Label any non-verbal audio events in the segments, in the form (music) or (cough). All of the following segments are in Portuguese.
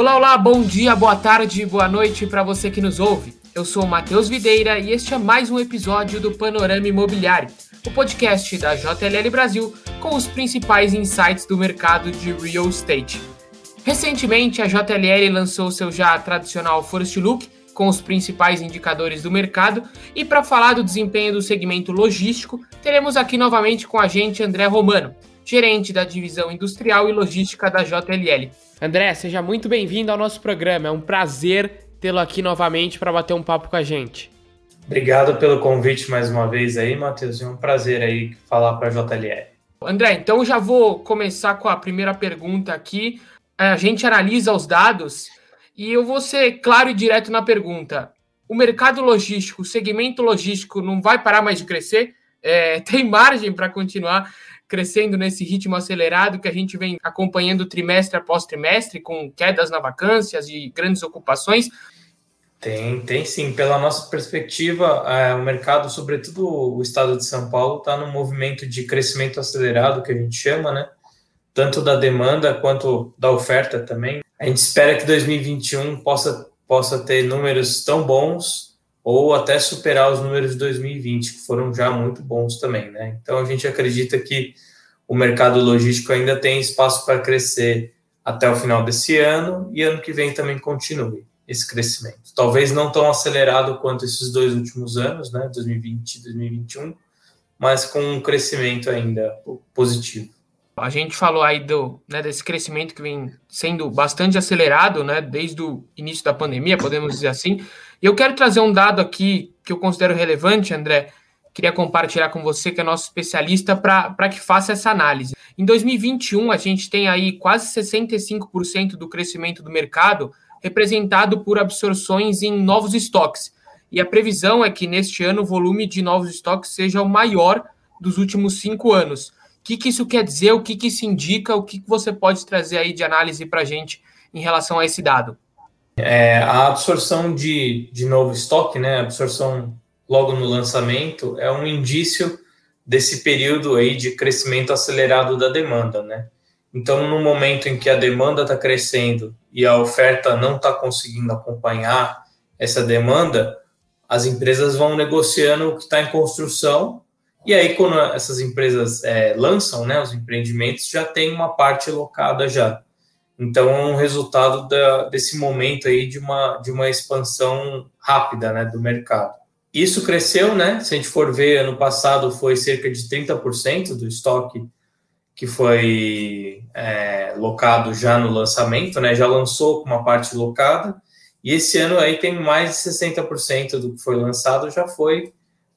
Olá, olá, bom dia, boa tarde, boa noite para você que nos ouve. Eu sou o Matheus Videira e este é mais um episódio do Panorama Imobiliário, o podcast da JLL Brasil com os principais insights do mercado de real estate. Recentemente, a JLL lançou seu já tradicional First Look com os principais indicadores do mercado e para falar do desempenho do segmento logístico, teremos aqui novamente com a gente André Romano, gerente da divisão industrial e logística da JLL. André, seja muito bem-vindo ao nosso programa. É um prazer tê-lo aqui novamente para bater um papo com a gente. Obrigado pelo convite mais uma vez aí, Matheus. É um prazer aí falar para a JLL. André, então já vou começar com a primeira pergunta aqui. A gente analisa os dados e eu vou ser claro e direto na pergunta. O mercado logístico, o segmento logístico não vai parar mais de crescer? É, (laughs) tem margem para continuar crescendo nesse ritmo acelerado que a gente vem acompanhando trimestre após trimestre, com quedas na vacâncias e grandes ocupações? Tem, tem sim. Pela nossa perspectiva, é, o mercado, sobretudo o estado de São Paulo, está num movimento de crescimento acelerado, que a gente chama, né? Tanto da demanda quanto da oferta também. A gente espera que 2021 possa, possa ter números tão bons ou até superar os números de 2020, que foram já muito bons também, né? Então a gente acredita que o mercado logístico ainda tem espaço para crescer até o final desse ano e ano que vem também continue esse crescimento. Talvez não tão acelerado quanto esses dois últimos anos, né, 2020 e 2021, mas com um crescimento ainda positivo. A gente falou aí do, né, desse crescimento que vem sendo bastante acelerado, né, desde o início da pandemia, podemos dizer assim. E eu quero trazer um dado aqui que eu considero relevante, André. Queria compartilhar com você, que é nosso especialista, para que faça essa análise. Em 2021, a gente tem aí quase 65% do crescimento do mercado representado por absorções em novos estoques. E a previsão é que neste ano o volume de novos estoques seja o maior dos últimos cinco anos. O que, que isso quer dizer? O que, que isso indica? O que, que você pode trazer aí de análise para a gente em relação a esse dado? É, a absorção de, de novo estoque, né, a absorção logo no lançamento, é um indício desse período aí de crescimento acelerado da demanda, né? Então, no momento em que a demanda está crescendo e a oferta não está conseguindo acompanhar essa demanda, as empresas vão negociando o que está em construção e aí quando essas empresas é, lançam, né, os empreendimentos já tem uma parte locada já. Então, é um resultado da, desse momento aí de uma, de uma expansão rápida né, do mercado. Isso cresceu, né? Se a gente for ver, ano passado foi cerca de 30% do estoque que foi é, locado já no lançamento, né? Já lançou com uma parte locada. E esse ano aí tem mais de 60% do que foi lançado já foi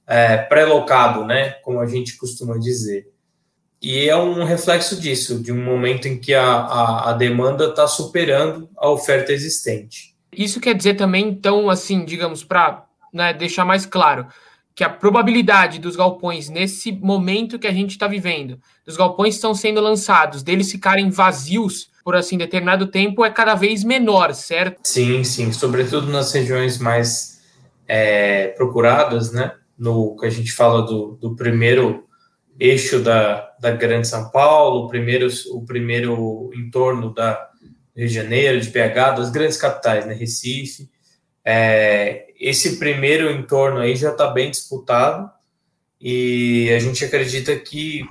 é, pré-locado, né? Como a gente costuma dizer. E é um reflexo disso, de um momento em que a, a, a demanda está superando a oferta existente. Isso quer dizer também, então, assim, digamos, para né, deixar mais claro, que a probabilidade dos galpões nesse momento que a gente está vivendo, dos galpões estão sendo lançados, deles ficarem vazios por assim determinado tempo, é cada vez menor, certo? Sim, sim, sobretudo nas regiões mais é, procuradas, né? No que a gente fala do, do primeiro eixo da, da Grande São Paulo, o primeiro, o primeiro entorno da Rio de Janeiro, de BH, das grandes capitais, né, Recife. É, esse primeiro entorno aí já está bem disputado e a gente acredita que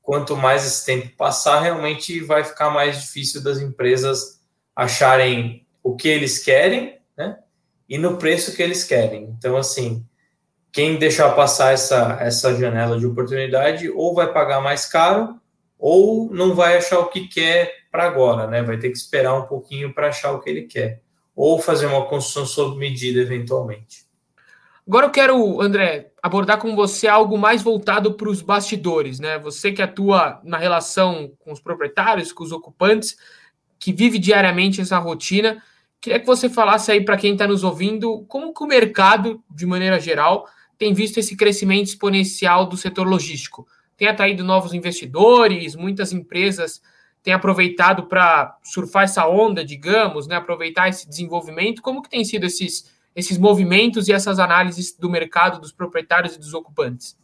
quanto mais esse tempo passar, realmente vai ficar mais difícil das empresas acharem o que eles querem, né? E no preço que eles querem. Então, assim, quem deixar passar essa, essa janela de oportunidade ou vai pagar mais caro ou não vai achar o que quer para agora, né? Vai ter que esperar um pouquinho para achar o que ele quer ou fazer uma construção sob medida eventualmente. Agora eu quero, André, abordar com você algo mais voltado para os bastidores, né? Você que atua na relação com os proprietários, com os ocupantes, que vive diariamente essa rotina, queria que você falasse aí para quem está nos ouvindo como que o mercado, de maneira geral, tem visto esse crescimento exponencial do setor logístico. Tem atraído novos investidores, muitas empresas têm aproveitado para surfar essa onda, digamos, né, aproveitar esse desenvolvimento. Como que tem sido esses, esses movimentos e essas análises do mercado, dos proprietários e dos ocupantes?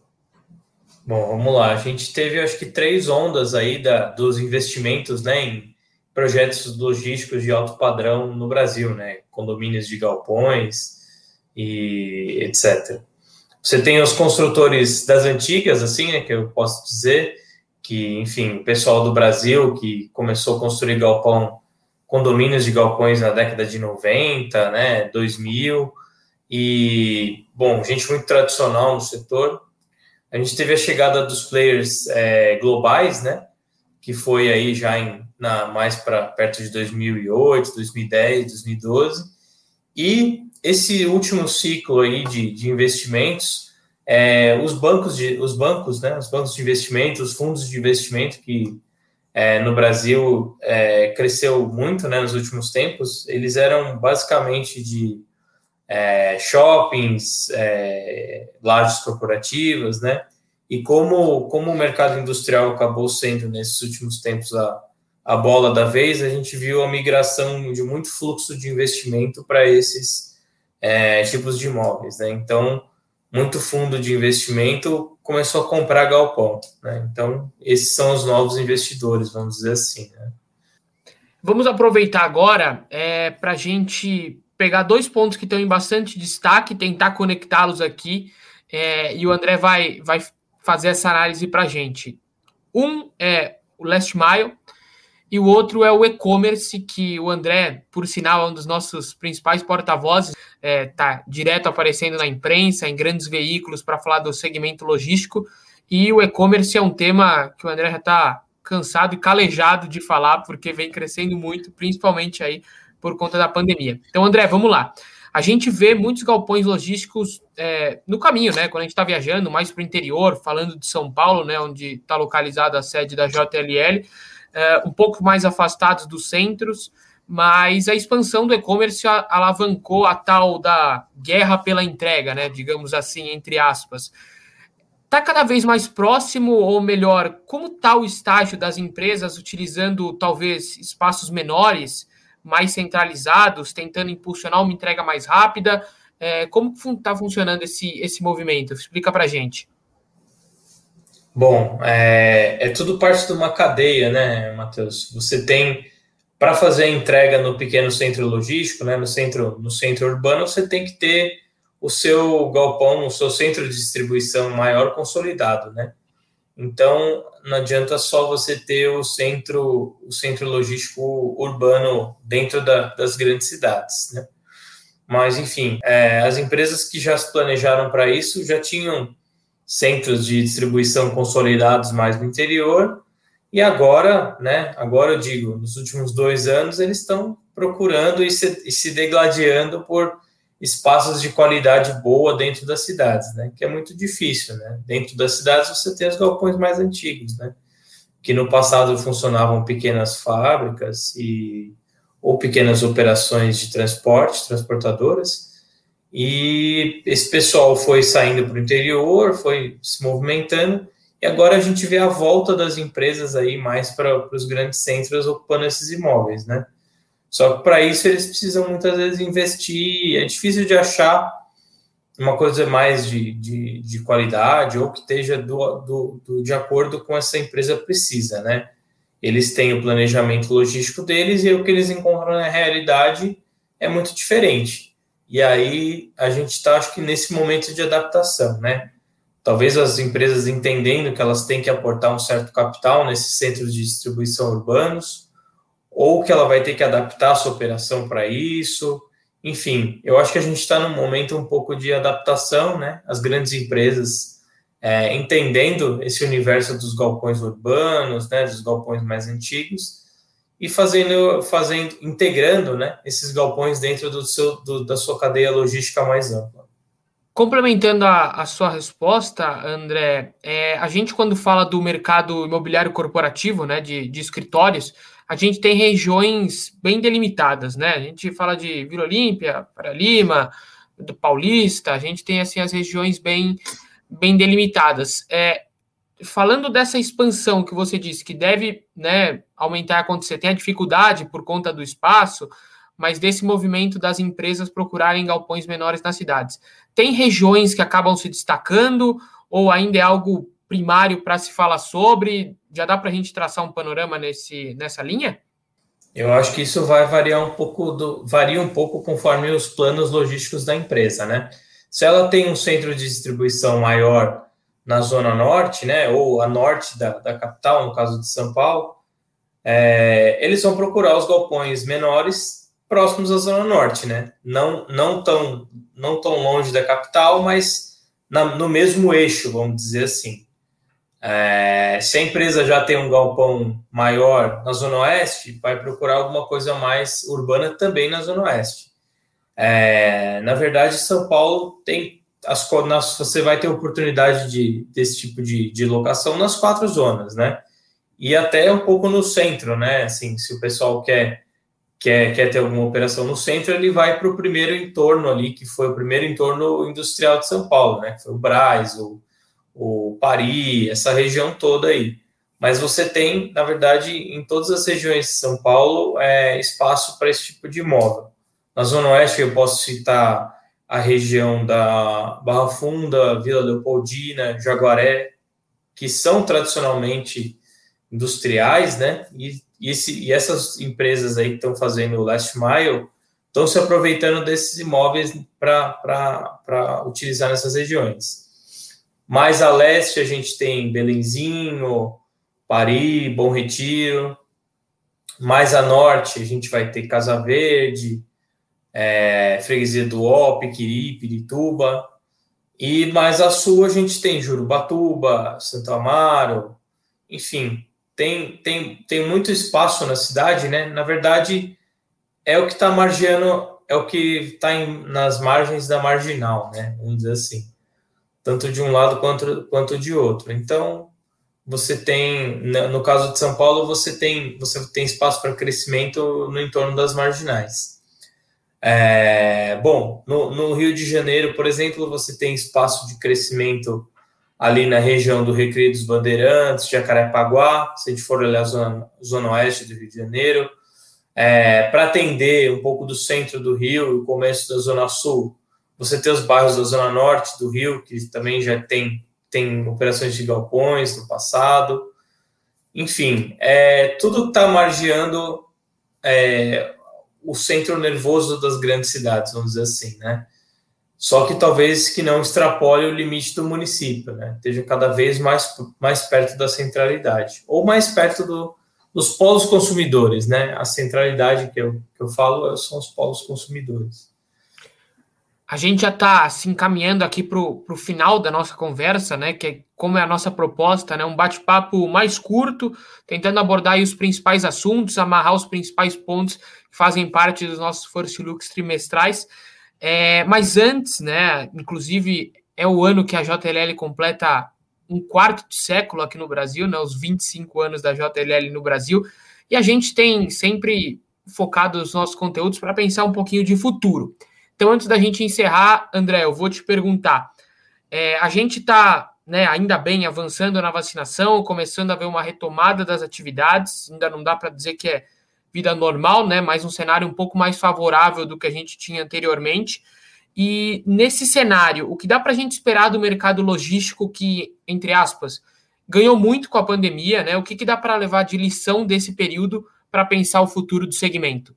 Bom, vamos lá. A gente teve, acho que, três ondas aí da, dos investimentos né, em, projetos logísticos de alto padrão no Brasil, né? Condomínios de galpões e etc. Você tem os construtores das antigas, assim, né, que eu posso dizer, que, enfim, o pessoal do Brasil que começou a construir galpão, condomínios de galpões na década de 90, né, 2000, e, bom, gente muito tradicional no setor. A gente teve a chegada dos players é, globais, né, que foi aí já em, na, mais para perto de 2008, 2010, 2012, e esse último ciclo aí de, de investimentos, é, os bancos de, os bancos, né, os bancos de investimento, os fundos de investimento que é, no Brasil é, cresceu muito, né, nos últimos tempos, eles eram basicamente de é, shoppings, é, lajes corporativas, né, e como como o mercado industrial acabou sendo nesses últimos tempos a a bola da vez, a gente viu a migração de muito fluxo de investimento para esses é, tipos de imóveis. Né? Então, muito fundo de investimento começou a comprar galpão. Né? Então, esses são os novos investidores, vamos dizer assim. Né? Vamos aproveitar agora é, para a gente pegar dois pontos que estão em bastante destaque, tentar conectá-los aqui, é, e o André vai, vai fazer essa análise para a gente. Um é o Last Mile, e o outro é o e-commerce, que o André, por sinal, é um dos nossos principais porta-vozes está é, tá direto aparecendo na imprensa, em grandes veículos, para falar do segmento logístico. E o e-commerce é um tema que o André já está cansado e calejado de falar, porque vem crescendo muito, principalmente aí por conta da pandemia. Então, André, vamos lá. A gente vê muitos galpões logísticos é, no caminho, né? Quando a gente está viajando mais para o interior, falando de São Paulo, né? Onde está localizada a sede da JLL, é, um pouco mais afastados dos centros mas a expansão do e-commerce alavancou a tal da guerra pela entrega, né? Digamos assim, entre aspas. Está cada vez mais próximo, ou melhor, como está o estágio das empresas utilizando talvez espaços menores, mais centralizados, tentando impulsionar uma entrega mais rápida? É, como está funcionando esse, esse movimento? Explica para gente. Bom, é, é tudo parte de uma cadeia, né, Matheus? Você tem para fazer a entrega no pequeno centro logístico, né, no centro, no centro urbano, você tem que ter o seu galpão, o seu centro de distribuição maior consolidado, né? Então, não adianta só você ter o centro, o centro logístico urbano dentro da, das grandes cidades, né? Mas, enfim, é, as empresas que já se planejaram para isso já tinham centros de distribuição consolidados mais no interior e agora, né, agora eu digo, nos últimos dois anos, eles estão procurando e se, e se degladiando por espaços de qualidade boa dentro das cidades, né, que é muito difícil, né. Dentro das cidades você tem os galpões mais antigos, né, que no passado funcionavam pequenas fábricas e ou pequenas operações de transporte, transportadoras, e esse pessoal foi saindo para o interior, foi se movimentando, e agora a gente vê a volta das empresas aí mais para os grandes centros ocupando esses imóveis, né? Só que para isso eles precisam muitas vezes investir, é difícil de achar uma coisa mais de, de, de qualidade ou que esteja do, do, do, de acordo com essa empresa precisa, né? Eles têm o planejamento logístico deles e o que eles encontram na realidade é muito diferente. E aí a gente está, acho que, nesse momento de adaptação, né? talvez as empresas entendendo que elas têm que aportar um certo capital nesses centros de distribuição urbanos, ou que ela vai ter que adaptar a sua operação para isso. Enfim, eu acho que a gente está num momento um pouco de adaptação, né? As grandes empresas é, entendendo esse universo dos galpões urbanos, né? Dos galpões mais antigos e fazendo, fazendo, integrando, né? Esses galpões dentro do seu, do, da sua cadeia logística mais ampla. Complementando a, a, sua resposta, André, é, a gente, quando fala do mercado imobiliário corporativo, né, de, de, escritórios, a gente tem regiões bem delimitadas, né? A gente fala de Vila Olímpia, para Lima, do Paulista, a gente tem assim as regiões bem, bem delimitadas. É, falando dessa expansão que você disse que deve né, aumentar e acontecer, tem a dificuldade por conta do espaço, mas desse movimento das empresas procurarem galpões menores nas cidades. Tem regiões que acabam se destacando ou ainda é algo primário para se falar sobre? Já dá para a gente traçar um panorama nesse, nessa linha? Eu acho que isso vai variar um pouco do, varia um pouco conforme os planos logísticos da empresa, né? Se ela tem um centro de distribuição maior na zona norte, né, ou a norte da, da capital, no caso de São Paulo, é, eles vão procurar os galpões menores próximos à zona norte, né? Não, não tão não tão longe da capital, mas na, no mesmo eixo, vamos dizer assim. É, se a empresa já tem um galpão maior na Zona Oeste, vai procurar alguma coisa mais urbana também na Zona Oeste. É, na verdade, São Paulo tem as, nas, você vai ter oportunidade de, desse tipo de, de locação nas quatro zonas, né? E até um pouco no centro, né? Assim, se o pessoal quer quer, quer ter alguma operação no centro, ele vai para o primeiro entorno ali, que foi o primeiro entorno industrial de São Paulo, né? Que foi o Braz, o o Paris, essa região toda aí. Mas você tem, na verdade, em todas as regiões de São Paulo, é, espaço para esse tipo de imóvel. Na Zona Oeste, eu posso citar a região da Barra Funda, Vila Leopoldina, Jaguaré, que são tradicionalmente industriais, né? E, e, esse, e essas empresas aí que estão fazendo o last mile estão se aproveitando desses imóveis para utilizar nessas regiões. Mais a leste a gente tem Belenzinho, Paris, Bom Retiro. Mais a norte a gente vai ter Casa Verde, é, Freguesia do Ó, Piquiri, Pirituba. E mais a sul a gente tem Jurubatuba, Santo Amaro, enfim, tem, tem, tem muito espaço na cidade, né? Na verdade, é o que está margeando, é o que está nas margens da marginal, né? Vamos dizer assim tanto de um lado quanto, quanto de outro. Então, você tem, no caso de São Paulo, você tem, você tem espaço para crescimento no entorno das marginais. É, bom, no, no, Rio de Janeiro, por exemplo, você tem espaço de crescimento ali na região do Recreio dos Bandeirantes, Jacarepaguá, se a gente for olhar a zona, zona oeste do Rio de Janeiro, é, para atender um pouco do centro do Rio e o começo da Zona Sul, você tem os bairros da Zona Norte do Rio, que também já tem, tem operações de galpões no passado. Enfim, é, tudo está margeando é, o centro nervoso das grandes cidades, vamos dizer assim, né? Só que talvez que não extrapole o limite do município, né? Esteja cada vez mais, mais perto da centralidade, ou mais perto do, dos polos consumidores, né? A centralidade que eu, que eu falo são os polos consumidores. A gente já está se encaminhando aqui para o final da nossa conversa, né? Que é como é a nossa proposta, né? Um bate-papo mais curto, tentando abordar os principais assuntos, amarrar os principais pontos que fazem parte dos nossos First Looks trimestrais. É, mas antes, né? Inclusive, é o ano que a JLL completa um quarto de século aqui no Brasil, né? Os 25 anos da JLL no Brasil. E a gente tem sempre focado os nossos conteúdos para pensar um pouquinho de futuro. Então, antes da gente encerrar, André, eu vou te perguntar. É, a gente está, né, ainda bem, avançando na vacinação, começando a ver uma retomada das atividades. Ainda não dá para dizer que é vida normal, né? Mas um cenário um pouco mais favorável do que a gente tinha anteriormente. E nesse cenário, o que dá para a gente esperar do mercado logístico que, entre aspas, ganhou muito com a pandemia, né? O que, que dá para levar de lição desse período para pensar o futuro do segmento?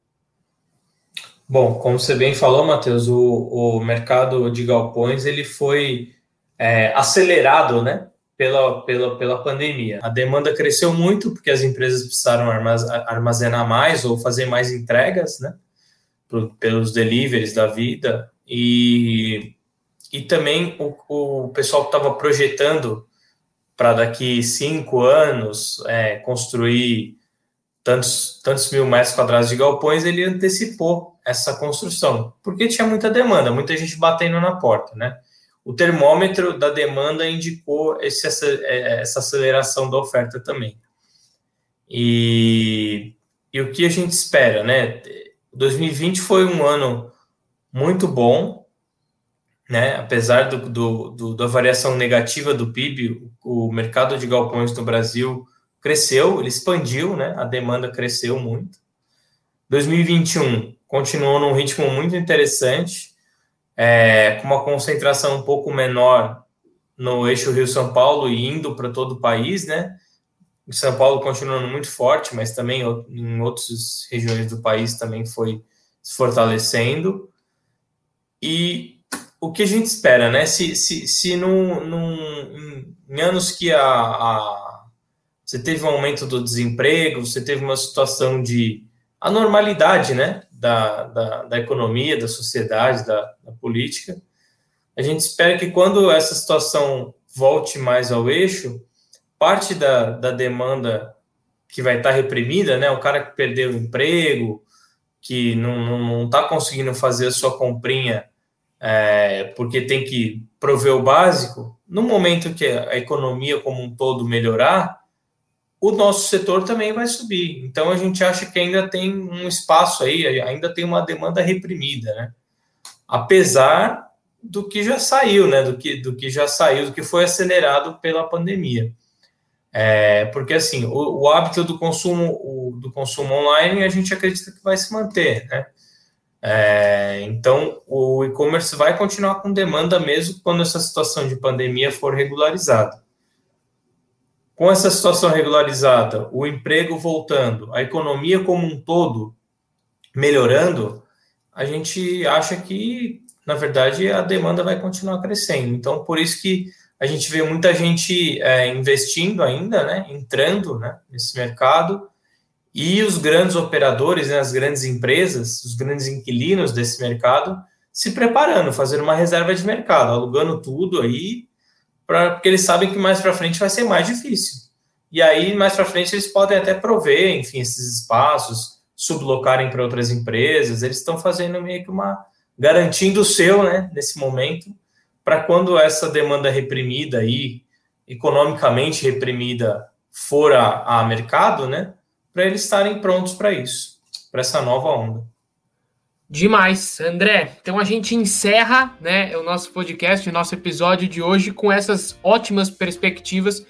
Bom, como você bem falou, Matheus, o, o mercado de galpões ele foi é, acelerado, né, pela, pela, pela pandemia. A demanda cresceu muito porque as empresas precisaram armazenar mais ou fazer mais entregas, né, pelos deliveries da vida e, e também o, o pessoal que estava projetando para daqui cinco anos é, construir tantos, tantos mil metros quadrados de galpões, ele antecipou essa construção, porque tinha muita demanda, muita gente batendo na porta, né? O termômetro da demanda indicou esse, essa, é, essa aceleração da oferta também. E, e o que a gente espera, né? 2020 foi um ano muito bom, né? Apesar do, do, do, da variação negativa do PIB, o mercado de galpões no Brasil cresceu, ele expandiu, né? A demanda cresceu muito. 2021 continuou num ritmo muito interessante, é, com uma concentração um pouco menor no eixo Rio-São Paulo e indo para todo o país, né? São Paulo continuando muito forte, mas também em outras regiões do país também foi se fortalecendo. E o que a gente espera, né? Se, se, se num, num, em anos que a, a, você teve um aumento do desemprego, você teve uma situação de anormalidade, né? Da, da, da economia, da sociedade, da, da política, a gente espera que quando essa situação volte mais ao eixo, parte da, da demanda que vai estar reprimida, né? O cara que perdeu o emprego, que não está conseguindo fazer a sua comprinha é, porque tem que prover o básico, no momento que a economia como um todo melhorar, o nosso setor também vai subir. Então a gente acha que ainda tem um espaço aí, ainda tem uma demanda reprimida, né? Apesar do que já saiu, né? Do que, do que já saiu, do que foi acelerado pela pandemia. É, porque assim, o, o hábito do consumo, o, do consumo online a gente acredita que vai se manter, né? É, então, o e-commerce vai continuar com demanda mesmo quando essa situação de pandemia for regularizada. Com essa situação regularizada, o emprego voltando, a economia como um todo melhorando, a gente acha que, na verdade, a demanda vai continuar crescendo. Então, por isso que a gente vê muita gente é, investindo ainda, né, entrando né, nesse mercado, e os grandes operadores, né, as grandes empresas, os grandes inquilinos desse mercado, se preparando, fazendo uma reserva de mercado, alugando tudo aí, pra, porque eles sabem que mais para frente vai ser mais difícil. E aí, mais para frente, eles podem até prover, enfim, esses espaços, sublocarem para outras empresas, eles estão fazendo meio que uma. garantindo o seu, né, nesse momento, para quando essa demanda reprimida aí, economicamente reprimida, for a, a mercado, né, para eles estarem prontos para isso, para essa nova onda. Demais, André. Então a gente encerra, né, o nosso podcast, o nosso episódio de hoje com essas ótimas perspectivas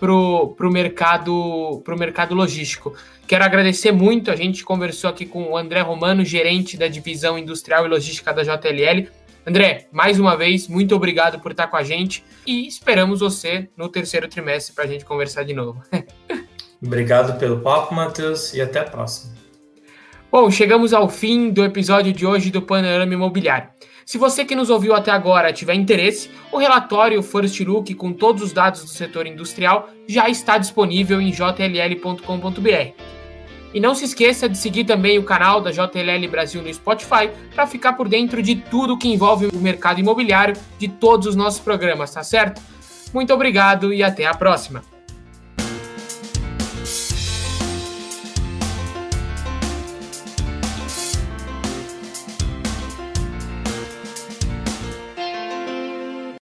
para o mercado, pro mercado logístico. Quero agradecer muito. A gente conversou aqui com o André Romano, gerente da divisão industrial e logística da JLL. André, mais uma vez, muito obrigado por estar com a gente e esperamos você no terceiro trimestre para a gente conversar de novo. (laughs) Obrigado pelo papo, Matheus, e até a próxima. Bom, chegamos ao fim do episódio de hoje do Panorama Imobiliário. Se você que nos ouviu até agora tiver interesse, o relatório First Look com todos os dados do setor industrial já está disponível em jll.com.br. E não se esqueça de seguir também o canal da JLL Brasil no Spotify para ficar por dentro de tudo que envolve o mercado imobiliário de todos os nossos programas, tá certo? Muito obrigado e até a próxima!